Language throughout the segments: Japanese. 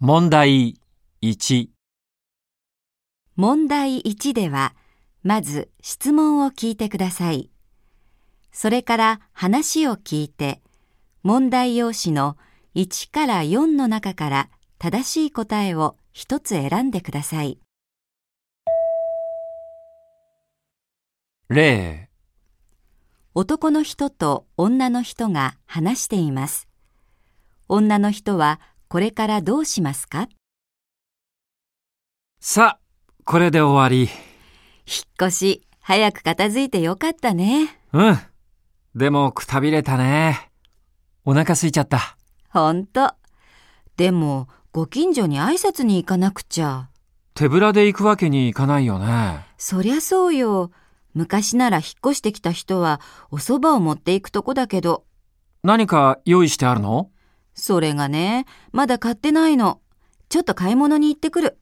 問題1、問題1では、まず質問を聞いてください。それから話を聞いて、問題用紙の1から4の中から正しい答えを一つ選んでください。例、男の人と女の人が話しています。女の人はこれからどうしますか？さあ、これで終わり。引っ越し、早く片付いてよかったね。うん。でもくたびれたね。お腹空いちゃった。ほんと。でも、ご近所に挨拶に行かなくちゃ。手ぶらで行くわけにいかないよね。そりゃそうよ。昔なら引っ越してきた人はお蕎麦を持っていくとこだけど、何か用意してあるの？それがね、まだ買ってないの。ちょっと買い物に行ってくる。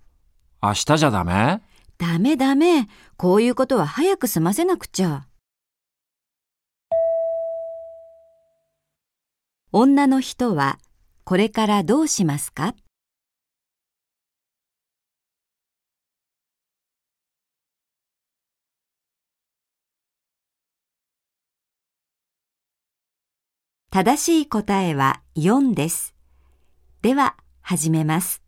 明日じゃダメ？ダメダメ。こういうことは早く済ませなくちゃ。女の人はこれからどうしますか？正しい答えは4です。では、始めます。